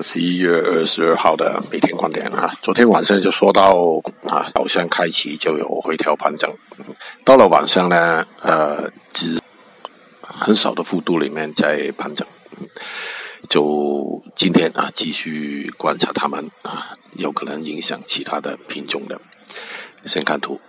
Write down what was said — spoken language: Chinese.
十一月二十二号的每天观点啊？昨天晚上就说到啊早上开启就有回调盘整。到了晚上呢呃只很少的幅度里面在盘整就今天啊继续观察他们啊有可能影响其他的品种的先看图。